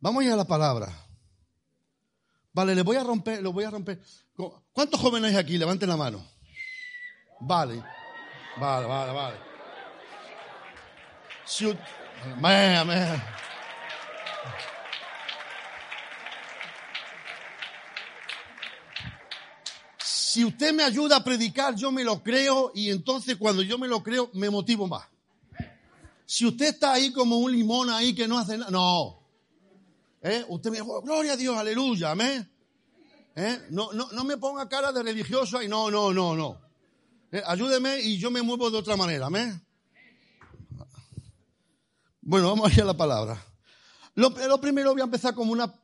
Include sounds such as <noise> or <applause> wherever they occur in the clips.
Vamos a ir a la palabra. Vale, le voy a romper, lo voy a romper. ¿Cuántos jóvenes hay aquí? Levanten la mano. Vale. Vale, vale, vale. Si, amén, Si usted me ayuda a predicar, yo me lo creo y entonces cuando yo me lo creo, me motivo más. Si usted está ahí como un limón ahí que no hace nada, no. ¿Eh? Usted me dice, oh, gloria a Dios, aleluya, amén. ¿Eh? No, no, no me ponga cara de religioso y no, no, no, no. ¿Eh? Ayúdeme y yo me muevo de otra manera, amén. Bueno, vamos a ir a la palabra. Lo, primero voy a empezar como una,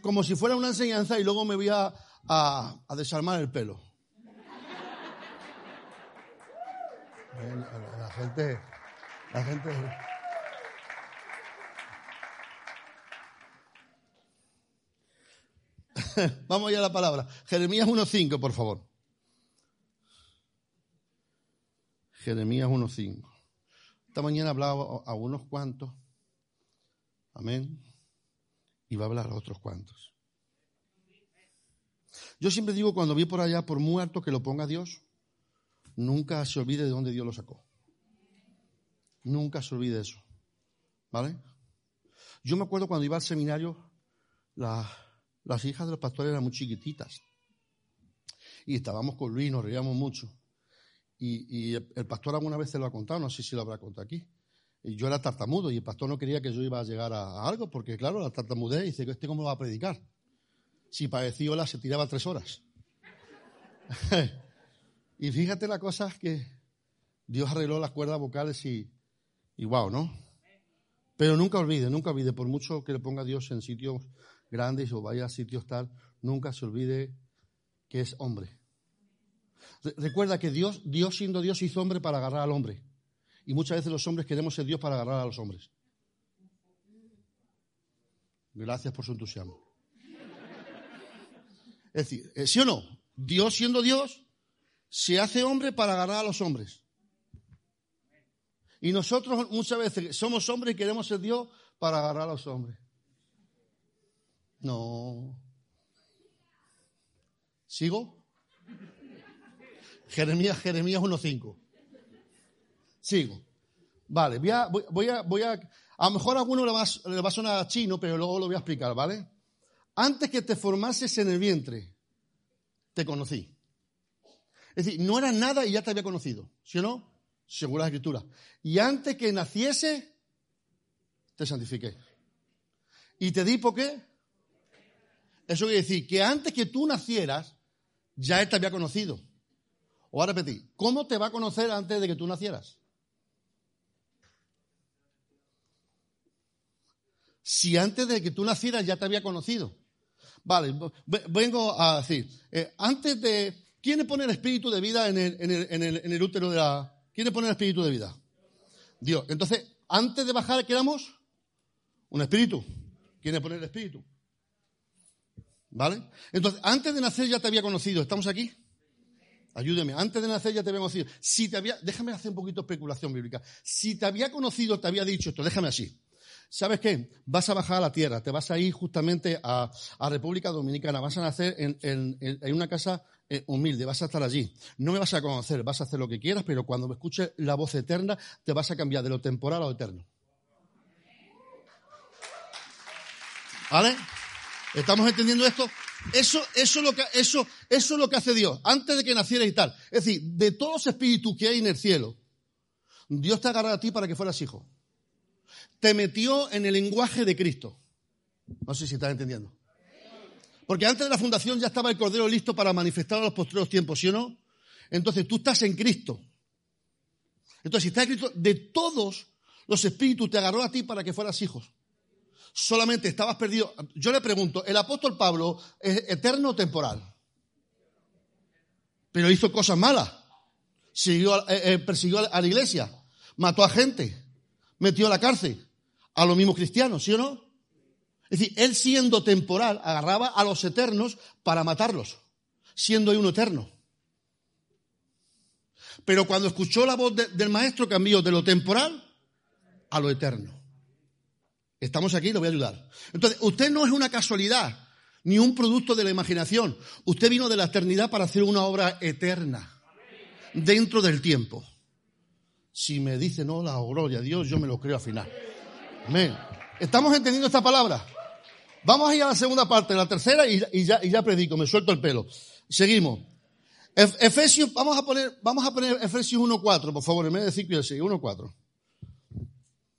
como si fuera una enseñanza y luego me voy a, a, desarmar el pelo. La gente, la gente. <laughs> Vamos ya a la palabra. Jeremías 1.5, por favor. Jeremías 1.5. Esta mañana hablaba a unos cuantos. Amén. Y va a hablar a otros cuantos. Yo siempre digo, cuando vi por allá, por muerto que lo ponga Dios, nunca se olvide de dónde Dios lo sacó. Nunca se olvide eso. ¿Vale? Yo me acuerdo cuando iba al seminario, la, las hijas de los pastores eran muy chiquititas. Y estábamos con Luis, nos reíamos mucho. Y, el pastor alguna vez se lo ha contado, no sé si lo habrá contado aquí. Y yo era tartamudo y el pastor no quería que yo iba a llegar a, algo, porque claro, la tartamudez dice, ¿este cómo va a predicar? Si padecía hola se tiraba tres horas. <laughs> y fíjate la cosa que Dios arregló las cuerdas vocales y, y wow, ¿no? Pero nunca olvide, nunca olvide, por mucho que le ponga Dios en sitios grandes o vaya a sitios tal, nunca se olvide que es hombre. Recuerda que Dios, Dios siendo Dios hizo hombre para agarrar al hombre. Y muchas veces los hombres queremos ser Dios para agarrar a los hombres. Gracias por su entusiasmo. Es decir, eh, ¿sí o no? Dios siendo Dios se hace hombre para agarrar a los hombres. Y nosotros muchas veces somos hombres y queremos ser Dios para agarrar a los hombres. No. ¿Sigo? Jeremías, Jeremías 1.5. Sigo. Vale, voy a, voy, a, voy a, a lo mejor a alguno le va, le va a sonar chino, pero luego lo voy a explicar, ¿vale? Antes que te formases en el vientre, te conocí. Es decir, no era nada y ya te había conocido, ¿sí o no? Según la escritura. Y antes que naciese, te santifiqué. ¿Y te di por qué? Eso quiere decir que antes que tú nacieras, ya Él te había conocido. O a repetir, ¿cómo te va a conocer antes de que tú nacieras? Si antes de que tú nacieras ya te había conocido. Vale, vengo a decir, eh, antes de... ¿Quién le pone el espíritu de vida en el, en, el, en el, útero de la... ¿Quién le pone el espíritu de vida? Dios. Entonces, antes de bajar, ¿qué éramos? Un espíritu. ¿Quién le pone el espíritu? ¿Vale? Entonces, antes de nacer ya te había conocido. ¿Estamos aquí? Ayúdeme. Antes de nacer ya te había conocido. Si te había, déjame hacer un poquito de especulación bíblica. Si te había conocido, te había dicho esto, déjame así. ¿Sabes qué? Vas a bajar a la tierra, te vas a ir justamente a, República Dominicana, vas a nacer en, una casa eh, humilde, vas a estar allí. No me vas a conocer, vas a hacer lo que quieras, pero cuando me escuches la voz eterna, te vas a cambiar de lo temporal a lo eterno. ¿Vale? ¿Estamos entendiendo esto? Eso, eso, es lo que, eso, eso es lo que hace Dios, antes de que naciera y tal. Es decir, de todos los espíritus que hay en el cielo, Dios te agarra a ti para que fueras hijo. Te metió en el lenguaje de Cristo. No sé si estás entendiendo. Porque antes de la fundación ya estaba el Cordero listo para manifestar a los posteriores tiempos, ¿sí o no? Entonces tú estás en Cristo. Entonces, si estás en Cristo, de todos los espíritus te agarró a ti para que fueras hijos solamente estabas perdido. Yo le pregunto, ¿el apóstol Pablo es eterno o temporal? Pero hizo cosas malas. Siguió, eh, eh, persiguió a la iglesia, mató a gente, metió a la cárcel, a los mismos cristianos, ¿sí o no? Es decir, él siendo temporal agarraba a los eternos para matarlos, siendo uno eterno. Pero cuando escuchó la voz del maestro cambió de lo temporal a lo eterno. Estamos aquí, lo voy a ayudar. Entonces, usted no es una casualidad, ni un producto de la imaginación. Usted vino de la eternidad para hacer una obra eterna, dentro del tiempo. Si me dice no, la gloria a Dios, yo me lo creo al final. Amén. ¿Estamos entendiendo esta palabra? Vamos a ir a la segunda parte, la tercera, y, ya, predico, me suelto el pelo. Seguimos. Efesios, vamos a poner, vamos a poner Efesios 1.4, por favor, en vez de 5 y 6, 1.4.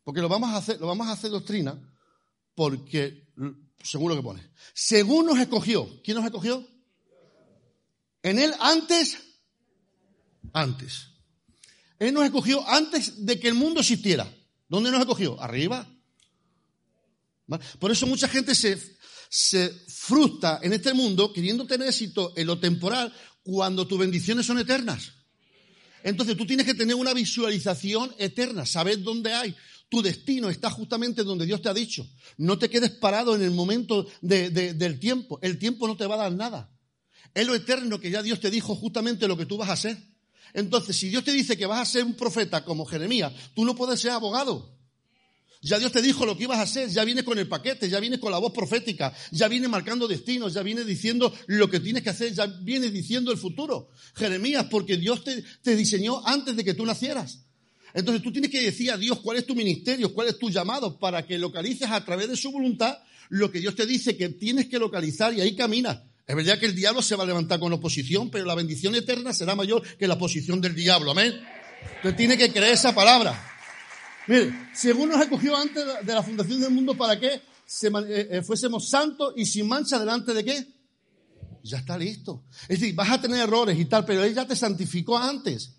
Porque lo vamos a hacer, lo vamos a hacer doctrina, porque, según lo que pone. Según nos escogió. ¿Quién nos escogió? En él antes, antes. Él nos escogió antes de que el mundo existiera. ¿Dónde nos escogió? Arriba. Por eso mucha gente se, se frustra en este mundo queriendo tener éxito en lo temporal cuando tus bendiciones son eternas. Entonces tú tienes que tener una visualización eterna, saber dónde hay. Tu destino está justamente donde Dios te ha dicho. No te quedes parado en el momento del tiempo. El tiempo no te va a dar nada. Es lo eterno que ya Dios te dijo justamente lo que tú vas a hacer. Entonces, si Dios te dice que vas a ser un profeta como Jeremías, tú no puedes ser abogado. Ya Dios te dijo lo que ibas a hacer, ya viene con el paquete, ya viene con la voz profética, ya viene marcando destinos, ya viene diciendo lo que tienes que hacer, ya viene diciendo el futuro. Jeremías, porque Dios te, diseñó antes de que tú nacieras. Entonces tú tienes que decir a Dios cuál es tu ministerio, cuál es tu llamado, para que localices a través de su voluntad lo que Dios te dice que tienes que localizar y ahí caminas. Es verdad que el diablo se va a levantar con oposición, pero la bendición eterna será mayor que la posición del diablo. Amén. Entonces tiene que creer esa palabra. Mire, según nos escogió antes de la fundación del mundo para que eh, eh, fuésemos santos y sin mancha delante de qué? Ya está listo. Es decir, vas a tener errores y tal, pero Él ya te santificó antes.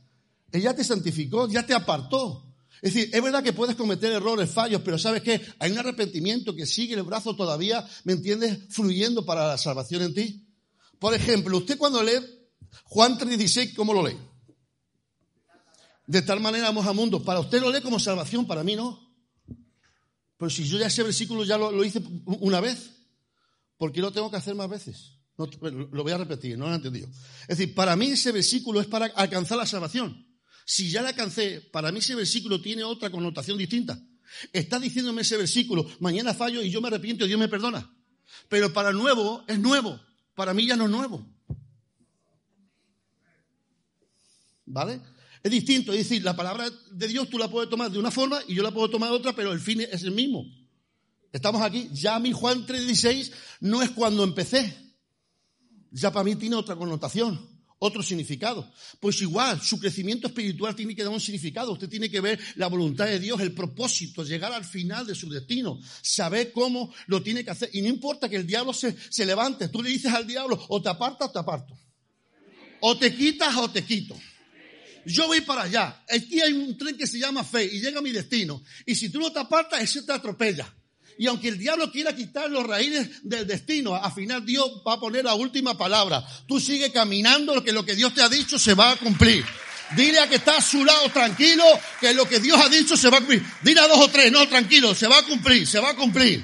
Él ya te santificó, ya te apartó. Es decir, es verdad que puedes cometer errores, fallos, pero ¿sabes qué? Hay un arrepentimiento que sigue el brazo todavía, ¿me entiendes? Fluyendo para la salvación en ti. Por ejemplo, usted cuando lee Juan 3.16, ¿cómo lo lee? De tal manera vamos a mundo. Para usted lo lee como salvación, para mí no. Pero si yo ya ese versículo ya lo, hice una vez, ¿por qué lo tengo que hacer más veces? lo voy a repetir, no lo he entendido. Es decir, para mí ese versículo es para alcanzar la salvación. Si ya la alcancé, para mí ese versículo tiene otra connotación distinta. Está diciéndome ese versículo, mañana fallo y yo me arrepiento y Dios me perdona. Pero para nuevo es nuevo, para mí ya no es nuevo. ¿Vale? Es distinto, es decir, la palabra de Dios tú la puedes tomar de una forma y yo la puedo tomar de otra, pero el fin es el mismo. Estamos aquí, ya mi Juan 3:16 no es cuando empecé. Ya para mí tiene otra connotación, otro significado. Pues igual, su crecimiento espiritual tiene que dar un significado. Usted tiene que ver la voluntad de Dios, el propósito, llegar al final de su destino, saber cómo lo tiene que hacer. Y no importa que el diablo se, se levante, tú le dices al diablo, o te apartas o te aparto. O te quitas o te quito yo voy para allá. Aquí hay un tren que se llama fe y llega a mi destino. Y si tú no te apartas, ese te atropella. Y aunque el diablo quiera quitar los raíces del destino, al final Dios va a poner la última palabra. Tú sigue caminando, que lo que Dios te ha dicho se va a cumplir. Dile a que está a su lado tranquilo, que lo que Dios ha dicho se va a cumplir. Dile a dos o tres, no, tranquilo, se va a cumplir, se va a cumplir.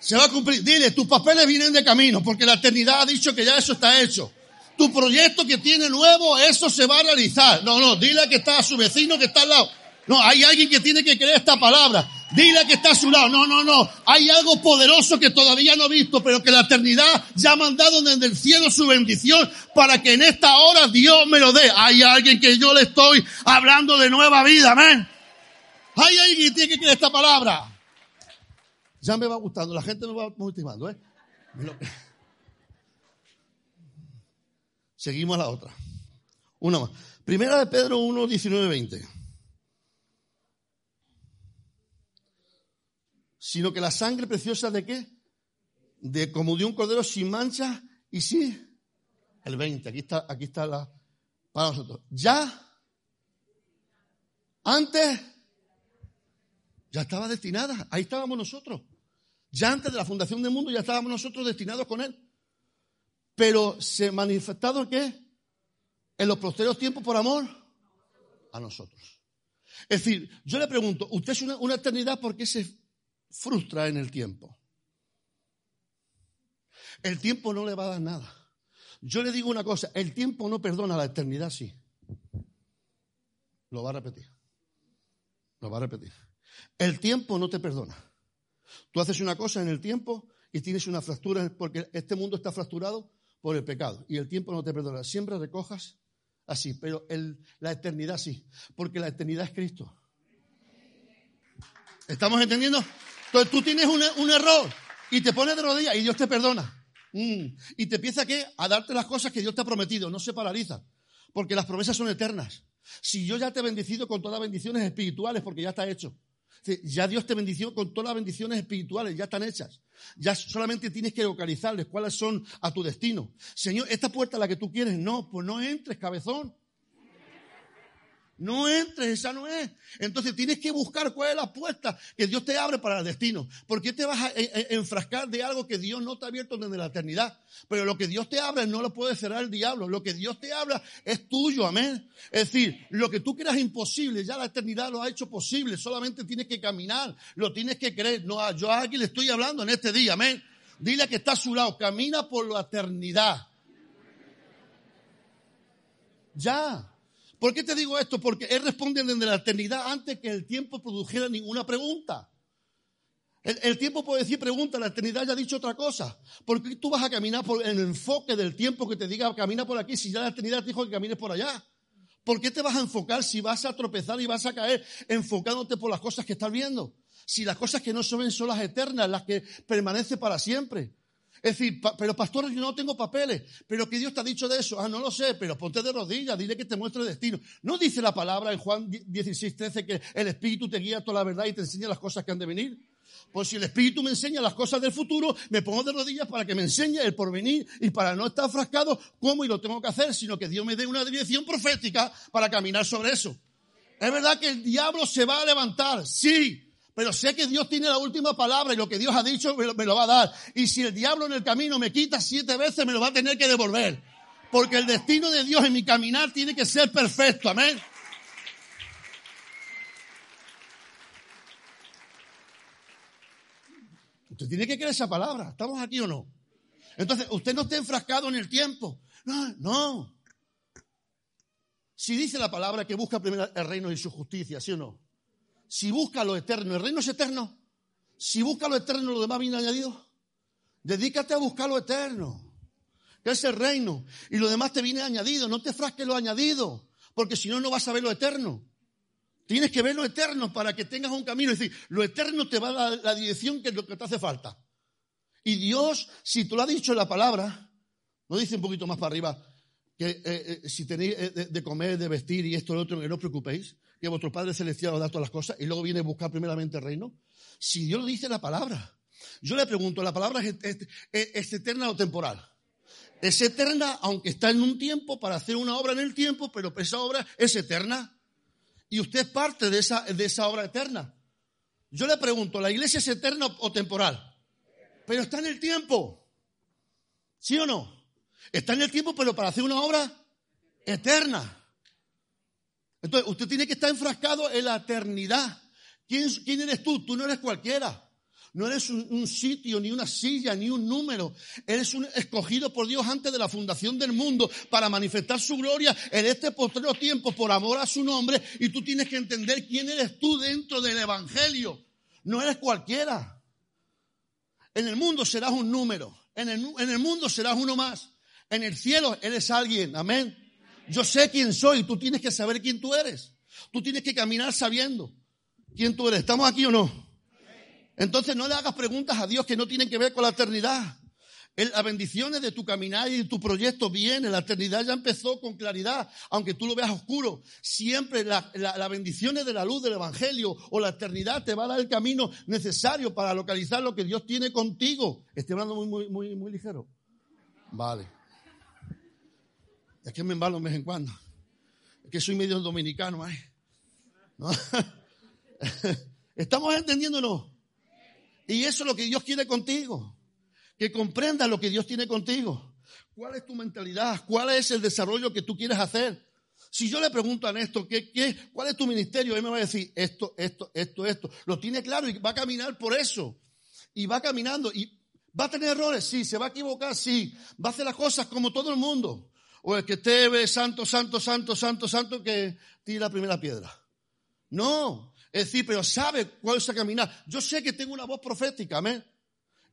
Se va a cumplir. Dile, tus papeles vienen de camino, porque la eternidad ha dicho que ya eso está hecho tu proyecto que tiene nuevo, eso se va a realizar. No, no, dile que está a su vecino que está al lado. No, hay alguien que tiene que creer esta palabra. Dile que está a su lado. No, no, no. Hay algo poderoso que todavía no he visto, pero que la eternidad ya ha mandado desde el cielo su bendición para que en esta hora Dios me lo dé. Hay alguien que yo le estoy hablando de nueva vida, amén. Hay alguien que tiene que creer esta palabra. Ya me va gustando, la gente me va motivando, ¿eh? Seguimos a la otra. Una más. Primera de Pedro 1, 19, 20. Sino que la sangre preciosa de qué? De como de un cordero sin mancha y sí. El 20. Aquí está, aquí está la, para nosotros. Ya. Antes. Ya estaba destinada. Ahí estábamos nosotros. Ya antes de la fundación del mundo ya estábamos nosotros destinados con él pero se manifestado en qué? En los posteriores tiempos por amor a nosotros. Es decir, yo le pregunto, ¿usted es una, una eternidad por qué se frustra en el tiempo? El tiempo no le va a dar nada. Yo le digo una cosa, el tiempo no perdona, la eternidad sí. Lo va a repetir. Lo va a repetir. El tiempo no te perdona. Tú haces una cosa en el tiempo y tienes una fractura porque este mundo está fracturado por el pecado y el tiempo no te perdona. Siempre recojas así, pero la eternidad sí, porque la eternidad es Cristo. ¿Estamos entendiendo? Entonces tú tienes un, error y te pones de rodillas y Dios te perdona. Mm. Y te empieza a darte las cosas que Dios te ha prometido, no se paraliza, porque las promesas son eternas. Si yo ya te he bendecido con todas las bendiciones espirituales, porque ya está hecho. Ya Dios te bendició con todas las bendiciones espirituales, ya están hechas. Ya solamente tienes que localizarles cuáles son a tu destino. Señor, esta puerta la que tú quieres, no, pues no entres, cabezón. No entres, esa no es. Entonces tienes que buscar cuál es la puerta que Dios te abre para el destino. ¿Por qué te vas a enfrascar de algo que Dios no te ha abierto desde la eternidad? Pero lo que Dios te abre no lo puede cerrar el diablo. Lo que Dios te habla es tuyo, amén. Es decir, lo que tú creas imposible, ya la eternidad lo ha hecho posible. Solamente tienes que caminar, lo tienes que creer. No, yo aquí le estoy hablando en este día, amén. Dile que está a su lado, camina por la eternidad. Ya. ¿Por qué te digo esto? Porque Él responde desde la eternidad antes que el tiempo produjera ninguna pregunta. El, tiempo puede decir pregunta, la eternidad ya ha dicho otra cosa. ¿Por qué tú vas a caminar por el enfoque del tiempo que te diga camina por aquí si ya la eternidad te dijo que camines por allá? ¿Por qué te vas a enfocar si vas a tropezar y vas a caer enfocándote por las cosas que estás viendo? Si las cosas que no son son las eternas, las que permanecen para siempre. Es decir, pero pastor, yo no tengo papeles. Pero ¿qué Dios te ha dicho de eso? Ah, no lo sé, pero ponte de rodillas, dile que te muestre el destino. ¿No dice la palabra en Juan 16, 13 que el Espíritu te guía toda la verdad y te enseña las cosas que han de venir? Pues si el Espíritu me enseña las cosas del futuro, me pongo de rodillas para que me enseñe el porvenir y para no estar frascado cómo y lo tengo que hacer, sino que Dios me dé una dirección profética para caminar sobre eso. Es verdad que el diablo se va a levantar, sí, pero sé que Dios tiene la última palabra y lo que Dios ha dicho me lo, va a dar. Y si el diablo en el camino me quita siete veces, me lo va a tener que devolver. Porque el destino de Dios en mi caminar tiene que ser perfecto. Amén. Usted tiene que creer esa palabra. ¿Estamos aquí o no? Entonces, usted no está enfrascado en el tiempo. No, no. Si dice la palabra que busca primero el reino y su justicia, ¿sí o no? Si busca lo eterno, el reino es eterno. Si busca lo eterno, lo demás viene añadido. Dedícate a buscar lo eterno, que es el reino. Y lo demás te viene añadido. No te frasques lo añadido, porque si no, no vas a ver lo eterno. Tienes que ver lo eterno para que tengas un camino. Es decir, lo eterno te va a dar la dirección que es lo que te hace falta. Y Dios, si tú lo has dicho en la palabra, no dice un poquito más para arriba, que eh, eh, si tenéis eh, de, comer, de vestir y esto y lo otro, que no os preocupéis que vuestro Padre Celestial os da todas las cosas y luego viene a buscar primeramente el reino? Si Dios lo dice la palabra. Yo le pregunto, ¿la palabra es, eterna o temporal? Es eterna, aunque está en un tiempo para hacer una obra en el tiempo, pero esa obra es eterna. Y usted es parte de esa, de esa obra eterna. Yo le pregunto, ¿la iglesia es eterna o temporal? Pero está en el tiempo. ¿Sí o no? Está en el tiempo, pero para hacer una obra eterna. Entonces, usted tiene que estar enfrascado en la eternidad. ¿Quién, eres tú? Tú no eres cualquiera. No eres un, sitio, ni una silla, ni un número. Eres un escogido por Dios antes de la fundación del mundo para manifestar su gloria en este postrero tiempo por amor a su nombre. Y tú tienes que entender quién eres tú dentro del Evangelio. No eres cualquiera. En el mundo serás un número. En el mundo serás uno más. En el cielo eres alguien. Amén. Yo sé quién soy, tú tienes que saber quién tú eres. Tú tienes que caminar sabiendo quién tú eres. ¿Estamos aquí o no? Entonces no le hagas preguntas a Dios que no tienen que ver con la eternidad. Las bendiciones de tu caminar y tu proyecto vienen. La eternidad ya empezó con claridad, aunque tú lo veas oscuro. Siempre las la, bendiciones de la luz del Evangelio o la eternidad te va a dar el camino necesario para localizar lo que Dios tiene contigo. Estoy hablando muy, muy, muy, muy ligero. Vale. Es que me embalo de vez en cuando. Es que soy medio dominicano, ¿eh? ¿No? <laughs> ¿Estamos entendiéndonos? Y eso es lo que Dios quiere contigo. Que comprendas lo que Dios tiene contigo. ¿Cuál es tu mentalidad? ¿Cuál es el desarrollo que tú quieres hacer? Si yo le pregunto a Néstor, ¿qué, qué, ¿cuál es tu ministerio? Él me va a decir esto, esto, esto, esto. Lo tiene claro y va a caminar por eso. Y va caminando. ¿Y va a tener errores? Sí. ¿Se va a equivocar? Sí. ¿Va a hacer las cosas como todo el mundo? O el que esté santo, santo, santo, santo, santo, que tire la primera piedra. No, es decir, pero sabe cuál es a caminar. Yo sé que tengo una voz profética, amén.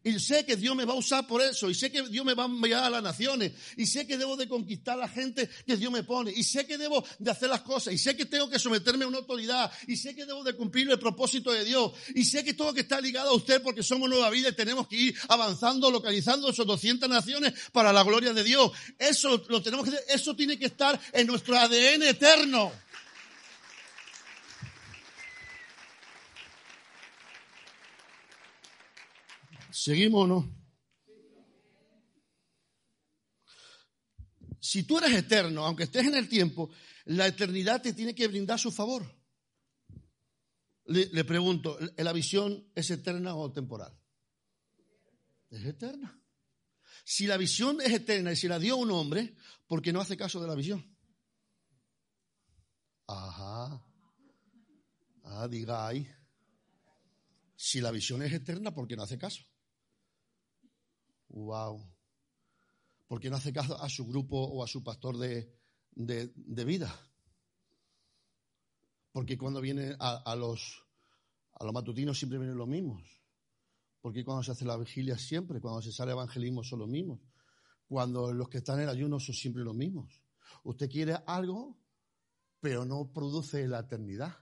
Y sé que Dios me va a usar por eso. Y sé que Dios me va a enviar a las naciones. Y sé que debo de conquistar a la gente que Dios me pone. Y sé que debo de hacer las cosas. Y sé que tengo que someterme a una autoridad. Y sé que debo de cumplir el propósito de Dios. Y sé que todo que está ligado a usted porque somos nueva vida y tenemos que ir avanzando, localizando esas 200 naciones para la gloria de Dios. Eso lo tenemos que. Eso tiene que estar en nuestro ADN eterno. ¿Seguimos o no? Si tú eres eterno, aunque estés en el tiempo, la eternidad te tiene que brindar su favor. Le, pregunto, ¿la visión es eterna o temporal? Es eterna. Si la visión es eterna y se la dio un hombre, ¿por qué no hace caso de la visión? Ajá. Ah, diga ahí. Si la visión es eterna, ¿por qué no hace caso? Wow. ¿Por qué no hace caso a su grupo o a su pastor de, vida? Porque cuando viene a, los, a los matutinos siempre vienen los mismos. Porque cuando se hace la vigilia siempre, cuando se sale evangelismo son los mismos. Cuando los que están en el ayuno son siempre los mismos. Usted quiere algo, pero no produce la eternidad.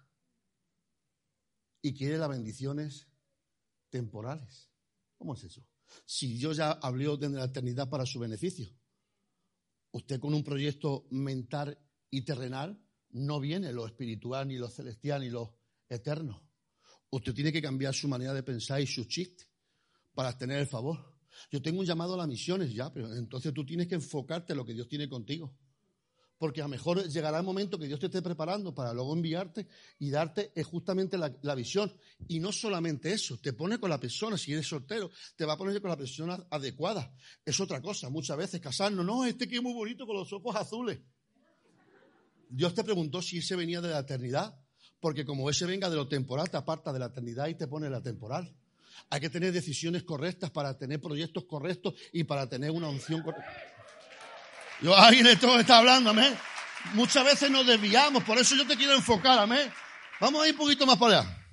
Y quiere las bendiciones temporales. ¿Cómo es eso? Si Dios ya habló de la eternidad para su beneficio. Usted con un proyecto mental y terrenal no viene lo espiritual, ni lo celestial, ni lo eterno. Usted tiene que cambiar su manera de pensar y su chiste para tener el favor. Yo tengo un llamado a las misiones ya, pero entonces tú tienes que enfocarte en lo que Dios tiene contigo porque a lo mejor llegará el momento que Dios te esté preparando para luego enviarte y darte eh, justamente la, visión. Y no solamente eso, te pone con la persona, si eres soltero, te va a poner con la persona adecuada. Es otra cosa, muchas veces casarnos, no, este que es muy bonito con los ojos azules. Dios te preguntó si ese venía de la eternidad, porque como ese venga de lo temporal, te aparta de la eternidad y te pone la temporal. Hay que tener decisiones correctas para tener proyectos correctos y para tener una unción correcta. Yo, alguien esto está hablando, amén. Muchas veces nos desviamos, por eso yo te quiero enfocar, amén. Vamos a ir un poquito más para allá.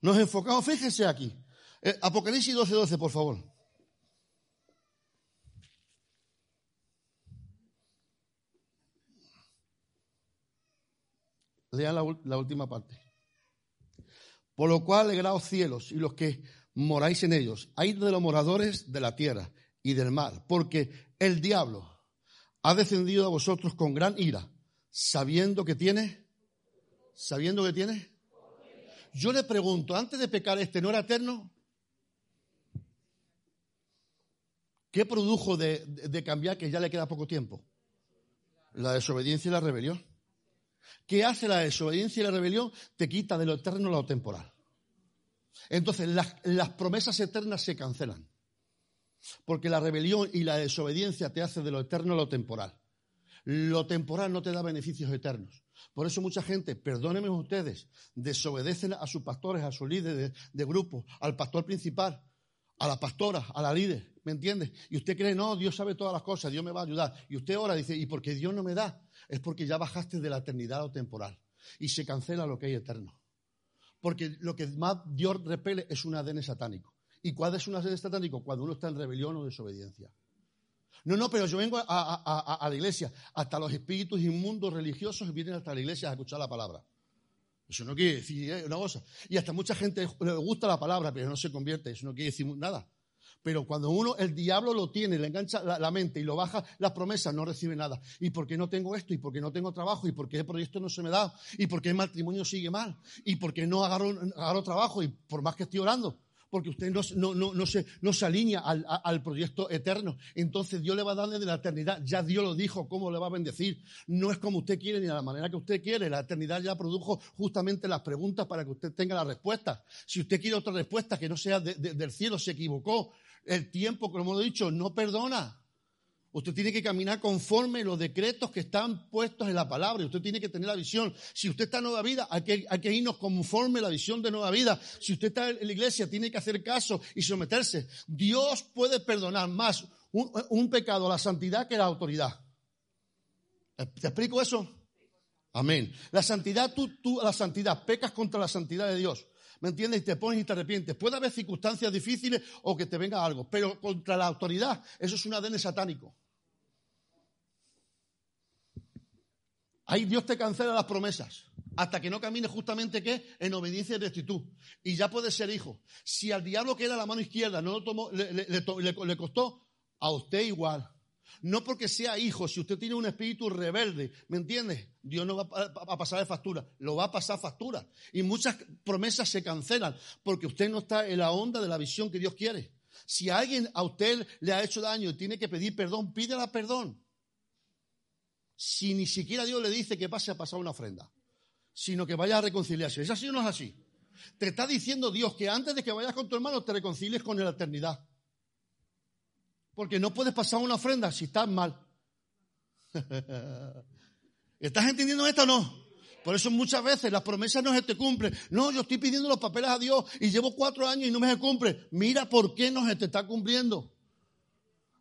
Nos enfocamos, fíjense aquí. Eh, Apocalipsis 12, 12, por favor. Lean la, la, última parte. Por lo cual alegraos cielos y los que moráis en ellos. Hay de los moradores de la tierra y del mal, porque el diablo ha descendido a vosotros con gran ira, sabiendo que tiene, sabiendo que tiene. Yo le pregunto, antes de pecar este no era eterno, ¿qué produjo de, cambiar que ya le queda poco tiempo? La desobediencia y la rebelión. ¿Qué hace la desobediencia y la rebelión? Te quita de lo eterno a lo temporal. Entonces las promesas eternas se cancelan. Porque la rebelión y la desobediencia te hace de lo eterno lo temporal. Lo temporal no te da beneficios eternos. Por eso mucha gente, perdónenme ustedes, desobedecen a sus pastores, a sus líderes de, grupo, al pastor principal, a la pastora, a la líder, ¿me entiende? Y usted cree, no, Dios sabe todas las cosas, Dios me va a ayudar. Y usted ora, dice, ¿y porque Dios no me da? Es porque ya bajaste de la eternidad a lo temporal. Y se cancela lo que hay eterno. Porque lo que más Dios repele es un ADN satánico. ¿Y cuál es una sede satánico? Cuando uno está en rebelión o desobediencia. No, no, pero yo vengo a, la iglesia. Hasta los espíritus inmundos religiosos vienen hasta la iglesia a escuchar la palabra. Eso no quiere decir ¿eh? una cosa. Y hasta mucha gente le gusta la palabra, pero no se convierte. Eso no quiere decir nada. Pero cuando uno, el diablo lo tiene, le engancha la, mente y lo baja las promesas, no recibe nada. ¿Y por qué no tengo esto? ¿Y por qué no tengo trabajo? ¿Y por qué el proyecto no se me da? ¿Y por qué el matrimonio sigue mal? ¿Y por qué no agarro, agarro trabajo? Y por más que estoy orando, porque usted no, se, alinea al, proyecto eterno. Entonces Dios le va a darle de la eternidad. Ya Dios lo dijo, cómo le va a bendecir. No es como usted quiere ni de la manera que usted quiere. La eternidad ya produjo justamente las preguntas para que usted tenga las respuestas. Si usted quiere otra respuesta que no sea del cielo, se equivocó. El tiempo, como he dicho, no perdona. Usted tiene que caminar conforme los decretos que están puestos en la palabra. Usted tiene que tener la visión. Si usted está en nueva vida, hay que, hay que irnos conforme la visión de nueva vida. Si usted está en la iglesia, tiene que hacer caso y someterse. Dios puede perdonar más un, pecado a la santidad que la autoridad. ¿Te explico eso? Amén. La santidad, tú, tú, la santidad, pecas contra la santidad de Dios. ¿Me entiendes? Y te pones y te arrepientes. Puede haber circunstancias difíciles o que te venga algo, pero contra la autoridad, eso es un ADN satánico. Ahí Dios te cancela las promesas hasta que no camine justamente ¿qué? en obediencia y rectitud. Y ya puede ser hijo. Si al diablo que era la mano izquierda no lo tomó, le, costó, a usted igual. No porque sea hijo, si usted tiene un espíritu rebelde, ¿me entiende? Dios no va a pasar de factura, lo va a pasar factura. Y muchas promesas se cancelan porque usted no está en la onda de la visión que Dios quiere. Si alguien a usted le ha hecho daño y tiene que pedir perdón, pídela perdón. Si ni siquiera Dios le dice que pase a pasar una ofrenda sino que vayas a reconciliarse. ¿Es así o no es así? Te está diciendo Dios que antes de que vayas con tu hermano te reconcilies con la eternidad. Porque no puedes pasar una ofrenda si estás mal. <laughs> ¿Estás entendiendo esto o no? Por eso muchas veces las promesas no se te cumplen. No, yo estoy pidiendo los papeles a Dios y llevo cuatro años y no me se cumple. Mira por qué no se te está cumpliendo.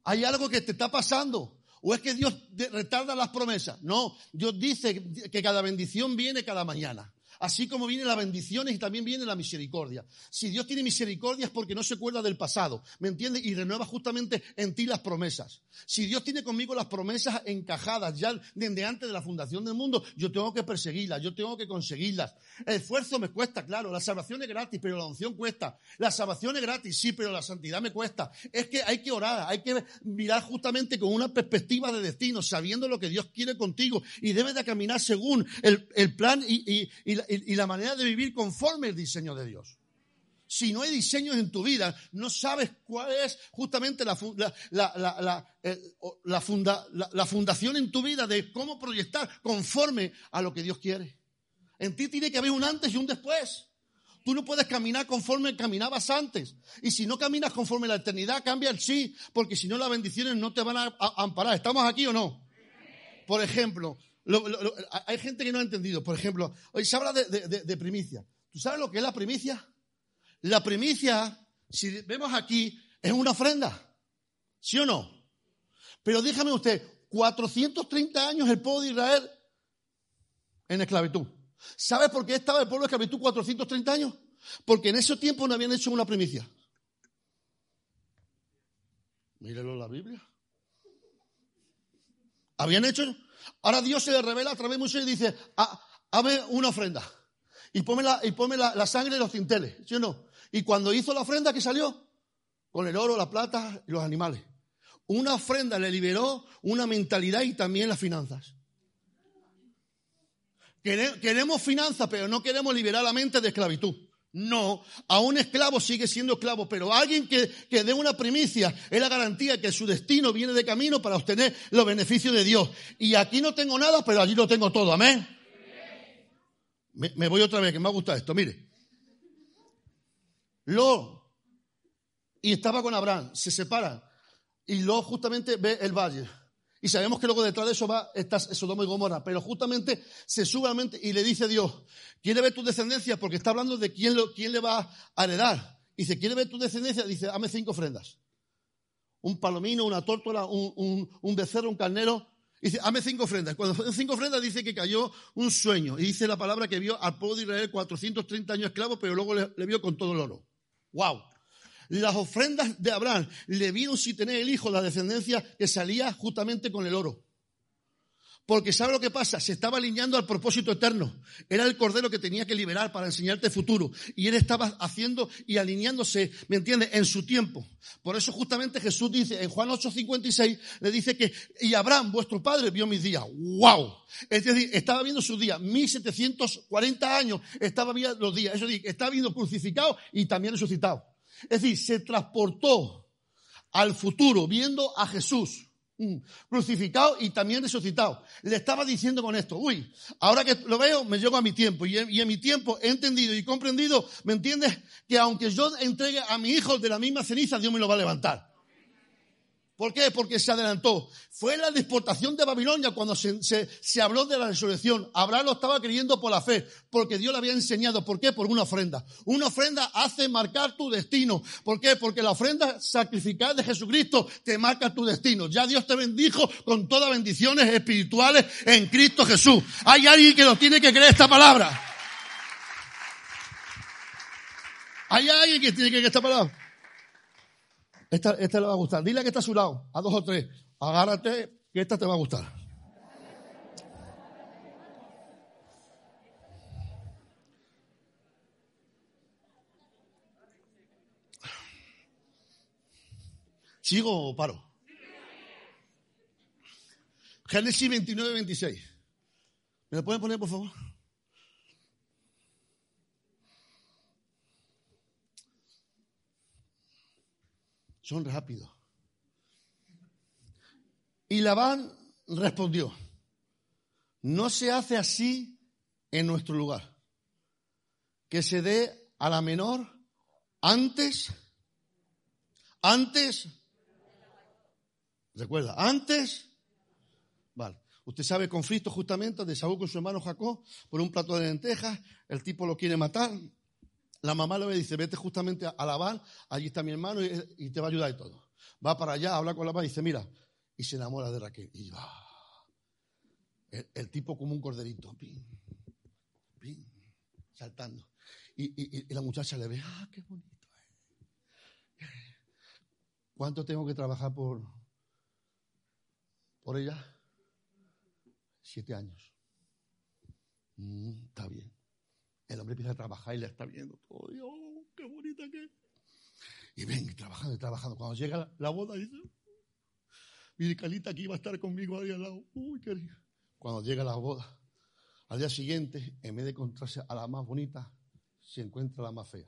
Hay algo que te está pasando. ¿O es que Dios retarda las promesas? No, Dios dice que cada bendición viene cada mañana. Así como vienen las bendiciones y también viene la misericordia. Si Dios tiene misericordia es porque no se acuerda del pasado, ¿me entiendes? Y renueva justamente en ti las promesas. Si Dios tiene conmigo las promesas encajadas ya desde antes de la fundación del mundo, yo tengo que perseguirlas, yo tengo que conseguirlas. El esfuerzo me cuesta, claro, la salvación es gratis, pero la unción cuesta. La salvación es gratis, sí, pero la santidad me cuesta. Es que hay que orar, hay que mirar justamente con una perspectiva de destino, sabiendo lo que Dios quiere contigo y debes de caminar según el, plan y, y, manera de vivir conforme el diseño de Dios. Si no hay diseños en tu vida, no sabes cuál es justamente la, la, fundación en tu vida de cómo proyectar conforme a lo que Dios quiere. En ti tiene que haber un antes y un después. Tú no puedes caminar conforme caminabas antes. Y si no caminas conforme la eternidad, cambia el sí, porque si no las bendiciones no te van a amparar. ¿Estamos aquí o no? Por ejemplo, hay gente que no ha entendido. Por ejemplo, hoy se habla de, primicia. ¿Tú sabes lo que es la primicia? La primicia, si vemos aquí, es una ofrenda. ¿Sí o no? Pero déjame usted, 430 años el pueblo de Israel en esclavitud. ¿Sabe por qué estaba el pueblo de esclavitud 430 años? Porque en ese tiempo no habían hecho una primicia. Mírelo en la Biblia. Habían hecho Ahora Dios se le revela a través de Moisés y dice, ah, hazme una ofrenda. Y ponme, la, y la, sangre de los tinteles, ¿sí o no? Y cuando hizo la ofrenda, ¿qué salió? Con el oro, la plata y los animales. Una ofrenda le liberó una mentalidad y también las finanzas. Queremos finanzas, pero no queremos liberar la mente de esclavitud. No, a un esclavo sigue siendo esclavo, pero alguien que, que dé una primicia es la garantía que su destino viene de camino para obtener los beneficios de Dios. Y aquí no tengo nada, pero allí lo tengo todo. Amén. Me, voy otra vez, que me ha gustado esto. Mire. Lo y estaba con Abraham, se separan. Y luego justamente ve el valle. Y sabemos que luego detrás de eso va esta Sodoma y Gomorra. Pero justamente se sube a la mente y le dice a Dios, ¿quiere ver tu descendencia? Porque está hablando de quién, lo, quién le va a heredar. Dice, ¿quiere ver tu descendencia? Dice, dame cinco ofrendas. Un palomino, una tórtola, un, becerro, un carnero. Dice, dame cinco ofrendas. Cuando cinco ofrendas dice que cayó un sueño. Y dice la palabra que vio al pueblo de Israel 430 años esclavo, pero luego le, le vio con todo el oro. ¡Wow! Las ofrendas de Abraham le vieron si tener el hijo, la descendencia que salía justamente con el oro. Porque ¿sabe lo que pasa? Se estaba alineando al propósito eterno. Era el cordero que tenía que liberar para enseñarte el futuro. Y él estaba haciendo y alineándose, ¿me entiendes?, en su tiempo. Por eso justamente Jesús dice, en Juan 8:56, le dice que, y Abraham, vuestro padre, vio mis días. ¡Wow! Es decir, estaba viendo sus días. 1740 años estaba viendo los días. Es decir, estaba viendo crucificado y también resucitado. Es decir, se transportó al futuro viendo a Jesús mm, crucificado y también resucitado. Le estaba diciendo con esto, uy, ahora que lo veo, me llego a mi tiempo. Y en, mi tiempo he entendido y comprendido, ¿me entiendes? Que aunque yo entregue a mi hijo de la misma ceniza, Dios me lo va a levantar. ¿Por qué? Porque se adelantó. Fue la deportación de Babilonia cuando se, habló de la resurrección. Abraham lo estaba creyendo por la fe, porque Dios le había enseñado. ¿Por qué? Por una ofrenda. Una ofrenda hace marcar tu destino. ¿Por qué? Porque la ofrenda sacrificada de Jesucristo te marca tu destino. Ya Dios te bendijo con todas bendiciones espirituales en Cristo Jesús. Hay alguien que lo tiene que creer esta palabra. Hay alguien que tiene que creer esta palabra. Esta, esta le va a gustar. Dile que está a su lado, a dos o tres. Agárrate, que esta te va a gustar. ¿Sigo o paro? Génesis 29, 26. ¿Me lo pueden poner, por favor? Son rápidos. Y Labán respondió, no se hace así en nuestro lugar. Que se dé a la menor antes, antes, recuerda, antes, vale. Usted sabe el conflicto justamente de Saúl con su hermano Jacob por un plato de lentejas, el tipo lo quiere matar, la mamá le dice, vete justamente a Labán, allí está mi hermano y, te va a ayudar y todo. Va para allá, habla con Labán y dice, mira, y se enamora de Raquel. Y va. El, tipo como un corderito, pin, pin, saltando. Y, la muchacha le ve, ah, qué bonito. ¿Cuánto tengo que trabajar por, por ella? Siete años. Mm, está bien. El hombre empieza a trabajar y le está viendo todo. oh, qué bonita que es. Y ven, trabajando y trabajando. Cuando llega la, boda, dice, mi calita aquí va a estar conmigo ahí al lado. Uy, qué Cuando llega la boda, al día siguiente, en vez de encontrarse a la más bonita, se encuentra la más fea.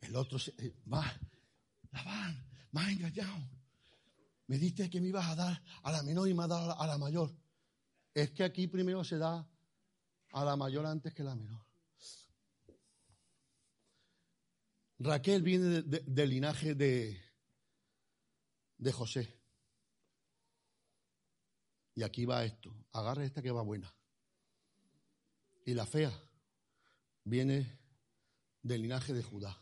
El otro se, eh, va, la van, más engañado. Me diste que me ibas a dar a la menor y me has dado a la mayor es que aquí primero se da a la mayor antes que la menor. Raquel viene del linaje de, de José. Y aquí va esto. Agarra esta que va buena. Y la fea viene del linaje de Judá.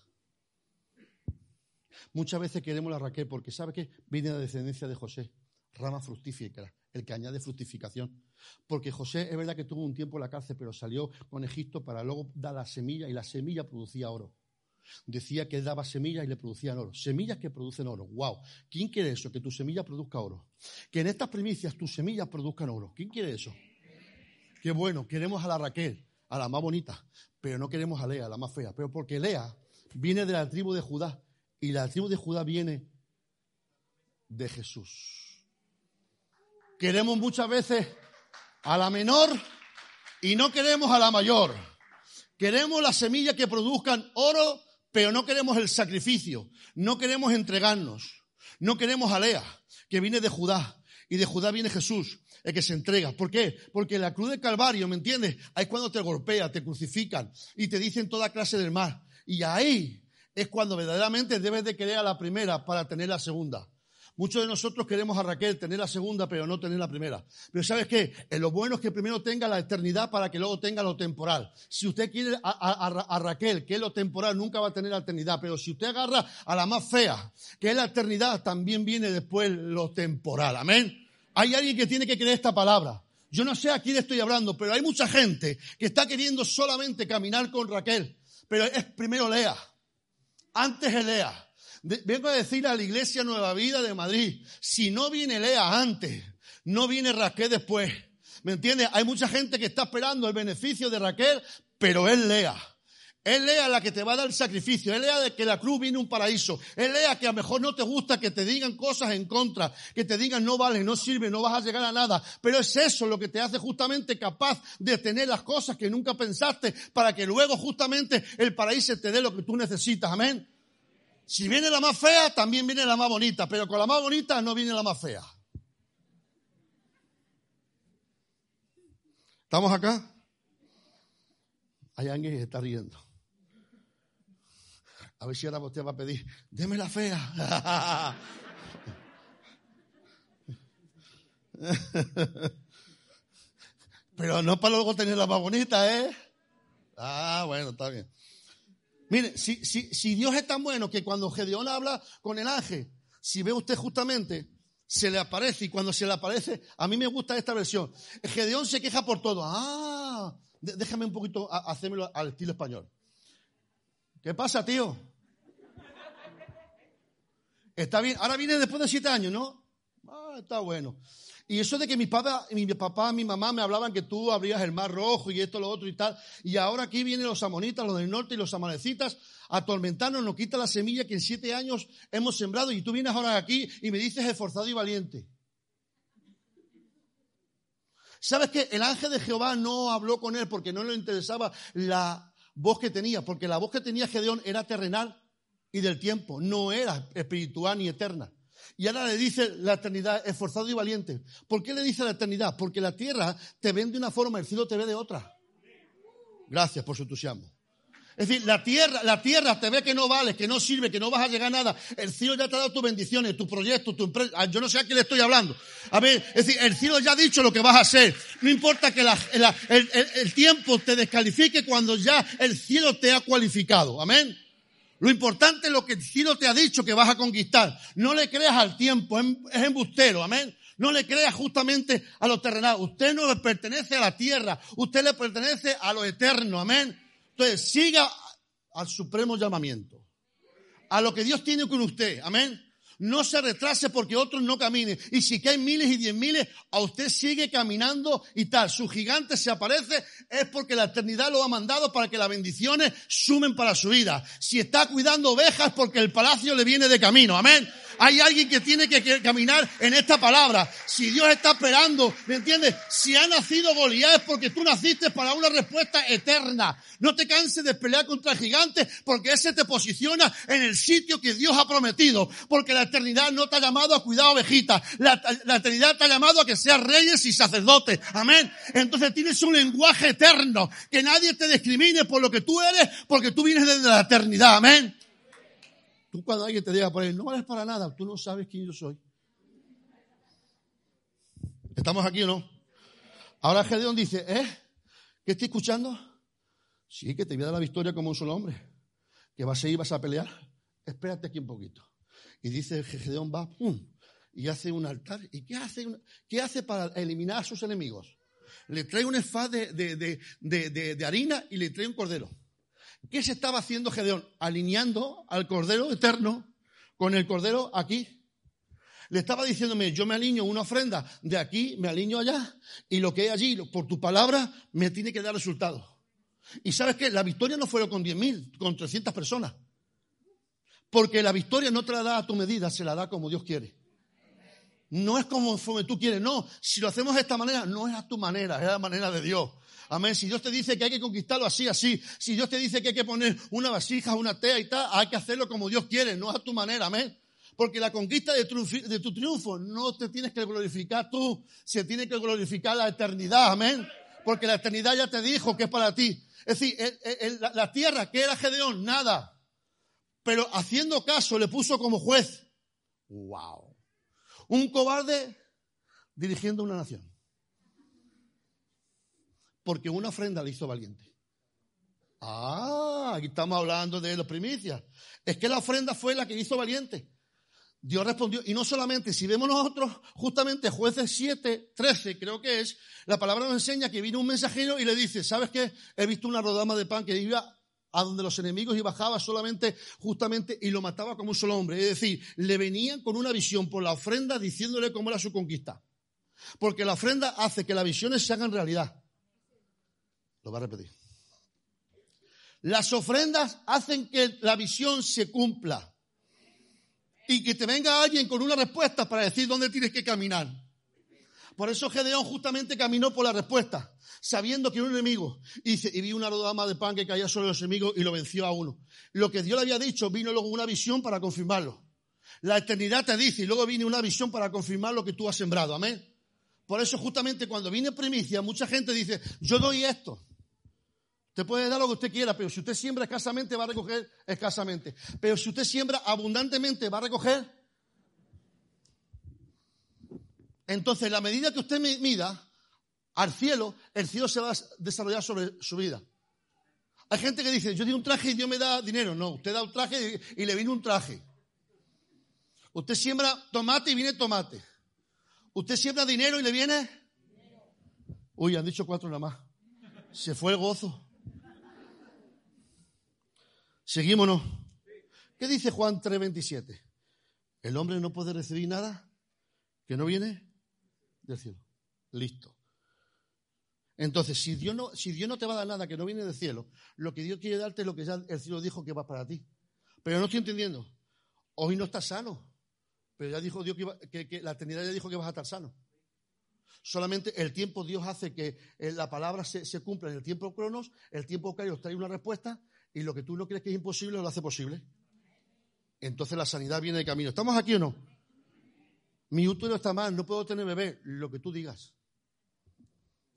Muchas veces queremos la Raquel porque sabe que viene de la descendencia de José, rama fructífera, el que añade fructificación. Porque José es verdad que tuvo un tiempo en la cárcel, pero salió con Egipto para luego dar la semilla y la semilla producía oro. Decía que daba semillas y le producían oro. Semillas que producen oro. ¡Wow! ¿Quién quiere eso? Que tu semilla produzca oro. Que en estas primicias tus semillas produzcan oro. ¿Quién quiere eso? Qué bueno, queremos a la Raquel, a la más bonita, pero no queremos a Lea, la más fea. Pero porque Lea viene de la tribu de Judá y la tribu de Judá viene de Jesús. Queremos muchas veces a la menor y no queremos a la mayor. Queremos las semillas que produzcan oro, pero no queremos el sacrificio. No queremos entregarnos. No queremos a Lea, que viene de Judá. Y de Judá viene Jesús, el que se entrega. ¿Por qué? Porque la cruz del Calvario, ¿me entiendes? Ahí es cuando te golpea, te crucifican y te dicen toda clase del mal. Y ahí es cuando verdaderamente debes de querer a la primera para tener la segunda. Muchos de nosotros queremos a Raquel tener la segunda, pero no tener la primera. Pero ¿sabes qué? lo bueno es que primero tenga la eternidad para que luego tenga lo temporal. Si usted quiere a, Raquel, que es lo temporal, nunca va a tener la eternidad. Pero si usted agarra a la más fea, que es la eternidad, también viene después lo temporal. Amén. Hay alguien que tiene que creer esta palabra. Yo no sé a quién estoy hablando, pero hay mucha gente que está queriendo solamente caminar con Raquel. Pero es primero Lea. Antes es Vengo a decir a la Iglesia Nueva Vida de Madrid, si no viene Lea antes, no viene Raquel después. ¿Me entiendes? Hay mucha gente que está esperando el beneficio de Raquel, pero es Lea. Es Lea la que te va a dar el sacrificio. Es Lea de que la cruz viene un paraíso. Es Lea que a lo mejor no te gusta que te digan cosas en contra, que te digan no vale, no sirve, no vas a llegar a nada. Pero es eso lo que te hace justamente capaz de tener las cosas que nunca pensaste para que luego justamente el paraíso te dé lo que tú necesitas. Amén. Si viene la más fea, también viene la más bonita, pero con la más bonita no viene la más fea. ¿Estamos acá? Hay alguien que está riendo. A ver si ahora usted va a pedir, deme la fea. <laughs> Pero no para luego tener la más bonita, ¿eh? Ah, bueno, está bien. Mire, si, si, si Dios es tan bueno que cuando Gedeón habla con el ángel, si ve usted justamente, se le aparece y cuando se le aparece, a mí me gusta esta versión. Gedeón se queja por todo. Ah, déjame un poquito hacérmelo al estilo español. ¿Qué pasa, tío? Está bien. Ahora viene después de siete años, ¿no? Ah, está bueno. Y eso de que mi papá, mi papá, mi mamá me hablaban que tú abrías el mar rojo y esto, lo otro y tal. Y ahora aquí vienen los amonitas, los del norte y los amalecitas a atormentarnos, nos quita la semilla que en siete años hemos sembrado. Y tú vienes ahora aquí y me dices esforzado y valiente. ¿Sabes que el ángel de Jehová no habló con él porque no le interesaba la voz que tenía? Porque la voz que tenía Gedeón era terrenal y del tiempo, no era espiritual ni eterna. Y ahora le dice la eternidad, esforzado y valiente. ¿Por qué le dice la eternidad? Porque la tierra te ve de una forma, el cielo te ve de otra. Gracias por su entusiasmo. Es decir, la tierra, la tierra te ve que no vale, que no sirve, que no vas a llegar a nada. El cielo ya te ha dado tus bendiciones, tu proyecto, tu empresa. Ah, yo no sé a qué le estoy hablando. A ver, es decir, el cielo ya ha dicho lo que vas a hacer. No importa que el, el tiempo te descalifique cuando ya el cielo te ha cualificado. Amén. Lo importante es lo que el cielo te ha dicho que vas a conquistar. No le creas al tiempo, es embustero, amén. No le creas justamente a lo terrenal. Usted no le pertenece a la tierra, usted le pertenece a lo eterno, amén. Entonces, siga al supremo llamamiento, a lo que Dios tiene con usted, amén. No se retrase porque otros no caminen. Y si caen miles y diez miles, a usted sigue caminando y tal. Su gigante se aparece, es porque la eternidad lo ha mandado para que las bendiciones sumen para su vida. Si está cuidando ovejas, porque el palacio le viene de camino. Amén. Hay alguien que tiene que caminar en esta palabra. Si Dios está esperando, ¿me entiendes? Si ha nacido Goliat es porque tú naciste para una respuesta eterna. No te canses de pelear contra gigantes porque ese te posiciona en el sitio que Dios ha prometido. Porque la eternidad no te ha llamado a cuidar ovejitas. La, la eternidad te ha llamado a que seas reyes y sacerdotes. Amén. Entonces tienes un lenguaje eterno. Que nadie te discrimine por lo que tú eres porque tú vienes desde la eternidad. Amén. Tú cuando alguien te diga por ahí, no vales para nada, tú no sabes quién yo soy. ¿Estamos aquí o no? Ahora Gedeón dice, ¿eh? ¿Qué estoy escuchando? Sí, que te voy a dar la victoria como un solo hombre. Que vas a ir, vas a pelear. Espérate aquí un poquito. Y dice Gedeón va, ¡pum! Y hace un altar. ¿Y qué hace, para eliminar a sus enemigos? Le trae un esfaz de harina y le trae un cordero. ¿Qué se estaba haciendo Gedeón? Alineando al Cordero Eterno con el Cordero aquí. Le estaba diciéndome, yo me alineo una ofrenda de aquí, me alineo allá, y lo que hay allí, por tu palabra, me tiene que dar resultado. Y sabes qué, la victoria no fue con 10.000, con 300 personas. Porque la victoria no te la da a tu medida, se la da como Dios quiere. No es como tú quieres, no. Si lo hacemos de esta manera, no es a tu manera, es a la manera de Dios. Amén. Si Dios te dice que hay que conquistarlo así, así. Si Dios te dice que hay que poner una vasija, una tea y tal, hay que hacerlo como Dios quiere, no a tu manera. Amén. Porque la conquista de tu, triunfo no te tienes que glorificar tú, se tiene que glorificar la eternidad. Amén. Porque la eternidad ya te dijo que es para ti. Es decir, la, la tierra que era Gedeón, nada. Pero haciendo caso le puso como juez. ¡Wow! Un cobarde dirigiendo una nación porque una ofrenda le hizo valiente. Ah, aquí estamos hablando de los primicias. Es que la ofrenda fue la que hizo valiente. Dios respondió, y no solamente, si vemos nosotros, justamente jueces 7, 13, creo que es, la palabra nos enseña que vino un mensajero y le dice, ¿sabes qué? He visto una rodama de pan que iba a donde los enemigos y bajaba solamente, justamente, y lo mataba como un solo hombre. Es decir, le venían con una visión por la ofrenda diciéndole cómo era su conquista. Porque la ofrenda hace que las visiones se hagan realidad. Lo va a repetir. Las ofrendas hacen que la visión se cumpla. Y que te venga alguien con una respuesta para decir dónde tienes que caminar. Por eso Gedeón justamente caminó por la respuesta, sabiendo que un enemigo. Y vi una rodama de pan que caía sobre los enemigos y lo venció a uno. Lo que Dios le había dicho vino luego una visión para confirmarlo. La eternidad te dice y luego viene una visión para confirmar lo que tú has sembrado. Amén. Por eso justamente cuando viene primicia, mucha gente dice, yo doy esto. Usted puede dar lo que usted quiera, pero si usted siembra escasamente, va a recoger escasamente. Pero si usted siembra abundantemente, va a recoger. Entonces, la medida que usted mida al cielo, el cielo se va a desarrollar sobre su vida. Hay gente que dice, yo di un traje y Dios me da dinero. No, usted da un traje y le viene un traje. Usted siembra tomate y viene tomate. Usted siembra dinero y le viene. Uy, han dicho cuatro nada más. Se fue el gozo. Seguímonos. ¿Qué dice Juan 3:27? El hombre no puede recibir nada que no viene del cielo. Listo. Entonces, si Dios, no, si Dios no te va a dar nada que no viene del cielo, lo que Dios quiere darte es lo que ya el cielo dijo que va para ti. Pero no estoy entendiendo. Hoy no estás sano. Pero ya dijo Dios que, la eternidad ya dijo que vas a estar sano. Solamente el tiempo Dios hace que eh, la palabra se, cumpla en el tiempo cronos, el tiempo os trae una respuesta y lo que tú no crees que es imposible lo hace posible. Entonces la sanidad viene de camino. ¿Estamos aquí o no? Mi útero está mal, no puedo tener bebé, lo que tú digas.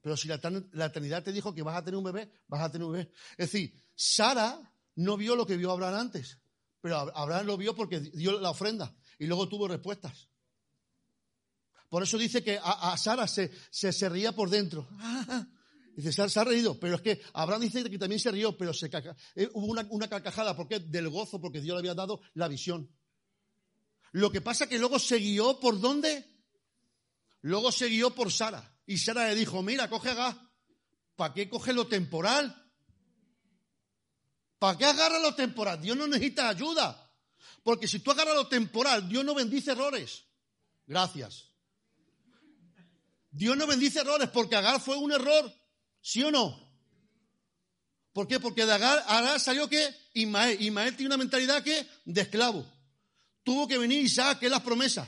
Pero si la, eternidad te dijo que vas a tener un bebé, vas a tener un bebé. Es decir, Sara no vio lo que vio Abraham antes, pero Abraham lo vio porque dio la ofrenda y luego tuvo respuestas. Por eso dice que a, Sara se, se, ría por dentro. <laughs> Dice, se, ha reído, pero es que Abraham dice que también se rió, pero se eh, hubo una, una carcajada, porque Del gozo, porque Dios le había dado la visión. Lo que pasa que luego se guió por dónde? Luego se guió por Sara. Y Sara le dijo, mira, coge gas. ¿Para qué coge lo temporal? ¿Para qué agarra lo temporal? Dios no necesita ayuda. Porque si tú agarras lo temporal, Dios no bendice errores. Gracias. Dios no bendice errores porque Agar fue un error. ¿Sí o no? ¿Por qué? Porque de Agar, salió que Ismael. Ismael tiene una mentalidad que de esclavo. Tuvo que venir Isaac, que las promesas.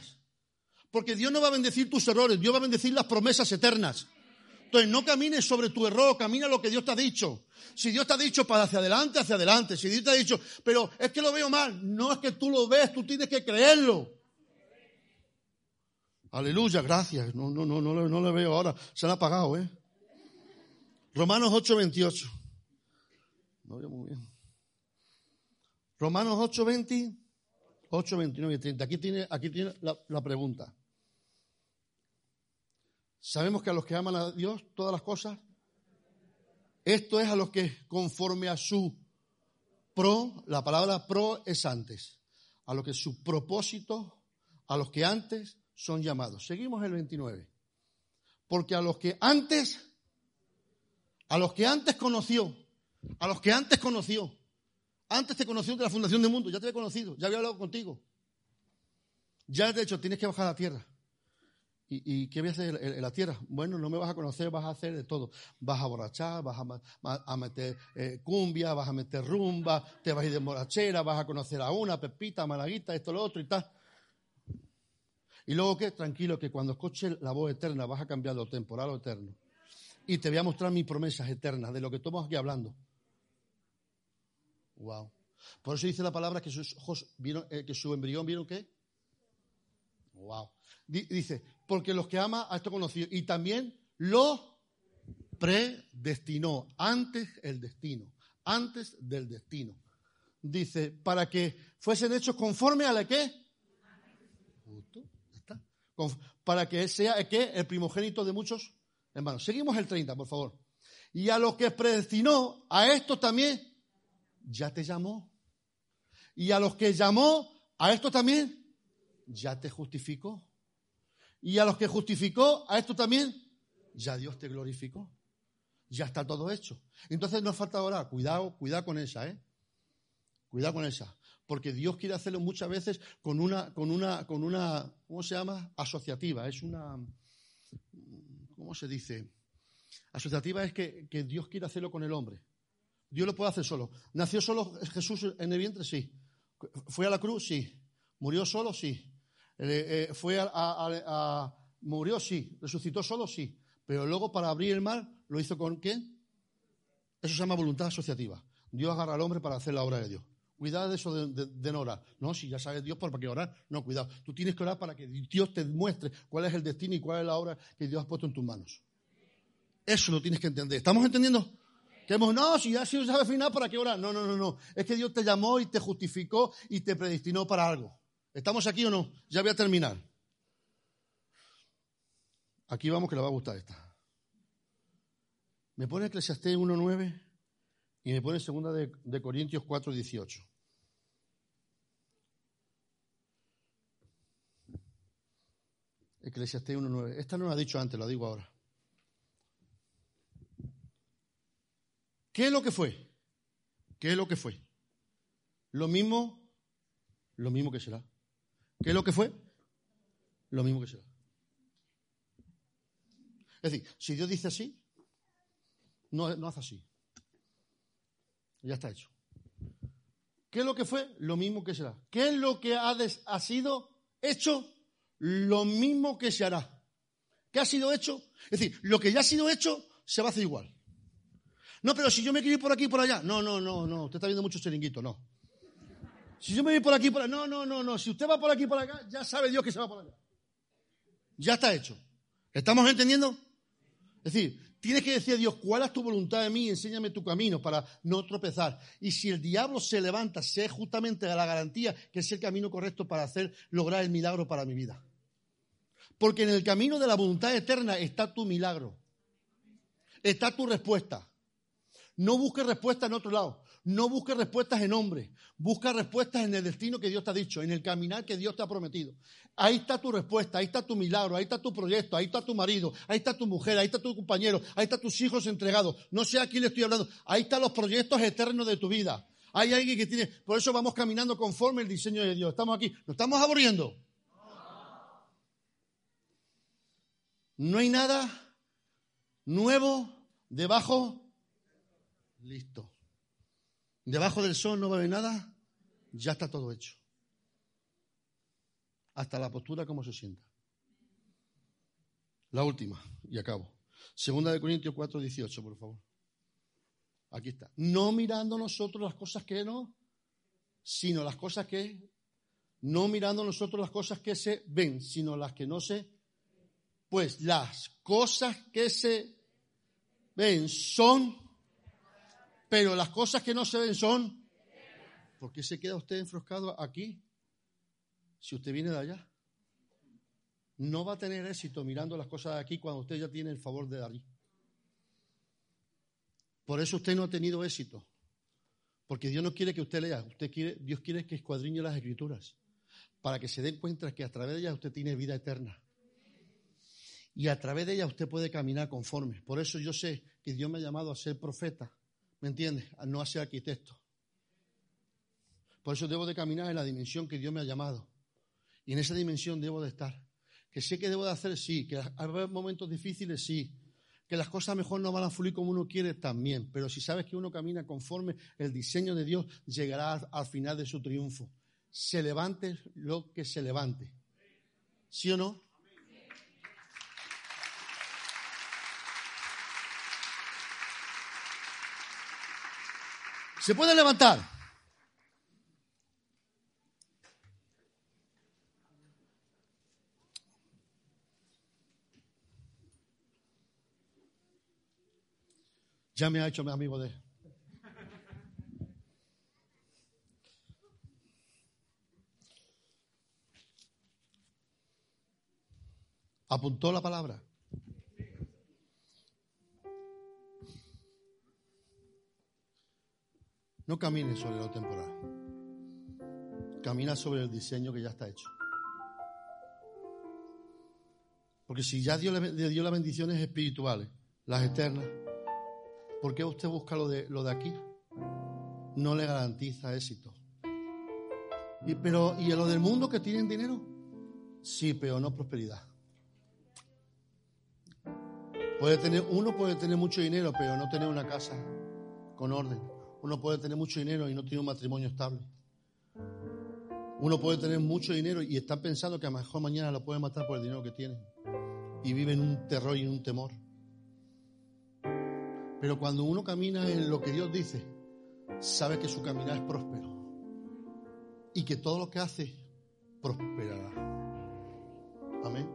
Porque Dios no va a bendecir tus errores, Dios va a bendecir las promesas eternas. Entonces no camines sobre tu error, camina lo que Dios te ha dicho. Si Dios te ha dicho para hacia adelante, hacia adelante. Si Dios te ha dicho, pero es que lo veo mal. No es que tú lo ves, tú tienes que creerlo. Aleluya, gracias. No, no, no, no, no lo veo ahora. Se han apagado, ¿eh? Romanos 8, 28. No muy bien. Romanos 8, 20, 8, 29 y 30. Aquí tiene, aquí tiene la pregunta. Sabemos que a los que aman a Dios, todas las cosas, esto es a los que conforme a su pro, la palabra pro es antes, a los que su propósito, a los que antes son llamados. Seguimos el 29. Porque a los que antes, a los que antes conoció, a los que antes conoció, antes te conoció de la fundación del mundo, ya te había conocido, ya había hablado contigo. Ya de hecho tienes que bajar a la tierra. ¿Y, qué voy a hacer en, la tierra? Bueno, no me vas a conocer, vas a hacer de todo. Vas a borrachar, vas a, meter eh, cumbia, vas a meter rumba, te vas a ir de borrachera, vas a conocer a una, Pepita, Malaguita, esto, lo otro y tal. Y luego qué, tranquilo, que cuando escuches la voz eterna vas a cambiar lo temporal o eterno. Y te voy a mostrar mis promesas eternas de lo que estamos aquí hablando. Wow. Por eso dice la palabra que sus ojos vieron, eh, que su embrión vieron qué. Wow. Dice, porque los que ama a esto conocido. Y también lo predestinó, antes el destino, antes del destino. Dice, para que fuesen hechos conforme a la que. Para que sea el primogénito de muchos hermanos. Seguimos el 30, por favor. Y a los que predestinó, a esto también, ya te llamó. Y a los que llamó, a esto también, ya te justificó. Y a los que justificó, a esto también, ya Dios te glorificó. Ya está todo hecho. Entonces nos falta orar. Cuidado, cuidado con esa, ¿eh? Cuidado con esa. Porque Dios quiere hacerlo muchas veces con una, con una, con una, ¿cómo se llama? Asociativa. Es una, ¿cómo se dice? Asociativa es que, Dios quiere hacerlo con el hombre. Dios lo puede hacer solo. ¿Nació solo Jesús en el vientre? Sí. ¿Fue a la cruz? Sí. ¿Murió solo? Sí. Eh, fue a, murió, sí. Resucitó solo, sí. Pero luego para abrir el mar, ¿lo hizo con quién? Eso se llama voluntad asociativa. Dios agarra al hombre para hacer la obra de Dios. Cuidado de eso de, no orar. No, si ya sabes Dios, ¿para qué orar? No, cuidado. Tú tienes que orar para que Dios te muestre cuál es el destino y cuál es la obra que Dios ha puesto en tus manos. Eso lo tienes que entender. ¿Estamos entendiendo? Que no, si ya si sabe final, ¿para qué hora? No, no, no, no. Es que Dios te llamó y te justificó y te predestinó para algo. ¿Estamos aquí o no? Ya voy a terminar. Aquí vamos que le va a gustar esta. Me pone Eclesiastés 1.9 y me pone segunda de, de Corintios 4.18. Eclesiastés 1.9. Esta no la he dicho antes, la digo ahora. ¿Qué es lo que fue? ¿Qué es lo que fue? Lo mismo, lo mismo que será. ¿Qué es lo que fue? Lo mismo que será. Es decir, si Dios dice así, no, no hace así. Ya está hecho. ¿Qué es lo que fue? Lo mismo que será. ¿Qué es lo que ha, sido hecho? Lo mismo que se hará. ¿Qué ha sido hecho? Es decir, lo que ya ha sido hecho se va a hacer igual. No, pero si yo me quiero ir por aquí y por allá. No, no, no, no. Usted está viendo mucho chiringuito, no. Si yo me voy por aquí y por allá. No, no, no, no. Si usted va por aquí y por acá, ya sabe Dios que se va por allá. Ya está hecho. ¿Estamos entendiendo? Es decir, tienes que decir a Dios, ¿cuál es tu voluntad de mí? Enséñame tu camino para no tropezar. Y si el diablo se levanta, sé justamente la garantía que es el camino correcto para hacer, lograr el milagro para mi vida. Porque en el camino de la voluntad eterna está tu milagro. Está tu respuesta. No busques respuestas en otro lado. No busques respuestas en hombre. Busca respuestas en el destino que Dios te ha dicho, en el caminar que Dios te ha prometido. Ahí está tu respuesta, ahí está tu milagro, ahí está tu proyecto, ahí está tu marido, ahí está tu mujer, ahí está tu compañero, ahí están tus hijos entregados. No sé a quién le estoy hablando. Ahí están los proyectos eternos de tu vida. Hay alguien que tiene. Por eso vamos caminando conforme el diseño de Dios. Estamos aquí. ¿Nos estamos aburriendo? No hay nada nuevo debajo Listo. Debajo del sol no va a haber nada, ya está todo hecho. Hasta la postura como se sienta. La última, y acabo. Segunda de Corintios 4, 18, por favor. Aquí está. No mirando nosotros las cosas que no, sino las cosas que, no mirando nosotros las cosas que se ven, sino las que no se, pues las cosas que se ven son pero las cosas que no se ven son... ¿Por qué se queda usted enfroscado aquí si usted viene de allá? No va a tener éxito mirando las cosas de aquí cuando usted ya tiene el favor de allí. Por eso usted no ha tenido éxito. Porque Dios no quiere que usted lea, usted quiere, Dios quiere que escuadriñe las escrituras para que se den cuenta que a través de ellas usted tiene vida eterna. Y a través de ellas usted puede caminar conforme. Por eso yo sé que Dios me ha llamado a ser profeta ¿Me entiendes? A no ser arquitecto. Por eso debo de caminar en la dimensión que Dios me ha llamado. Y en esa dimensión debo de estar. Que sé que debo de hacer, sí. Que haber momentos difíciles, sí. Que las cosas mejor no van a fluir como uno quiere, también. Pero si sabes que uno camina conforme el diseño de Dios, llegará al final de su triunfo. Se levante lo que se levante. ¿Sí o no? Se puede levantar. Ya me ha hecho mi amigo de. Apuntó la palabra. No camines sobre lo temporal. Camina sobre el diseño que ya está hecho. Porque si ya le dio las bendiciones espirituales, las eternas, ¿por qué usted busca lo de, lo de aquí? No le garantiza éxito. Y, pero, ¿y en lo del mundo que tienen dinero? Sí, pero no prosperidad. Puede tener, uno puede tener mucho dinero, pero no tener una casa con orden. Uno puede tener mucho dinero y no tiene un matrimonio estable. Uno puede tener mucho dinero y está pensando que a lo mejor mañana lo puede matar por el dinero que tiene. Y vive en un terror y en un temor. Pero cuando uno camina en lo que Dios dice, sabe que su caminar es próspero. Y que todo lo que hace, prosperará. Amén.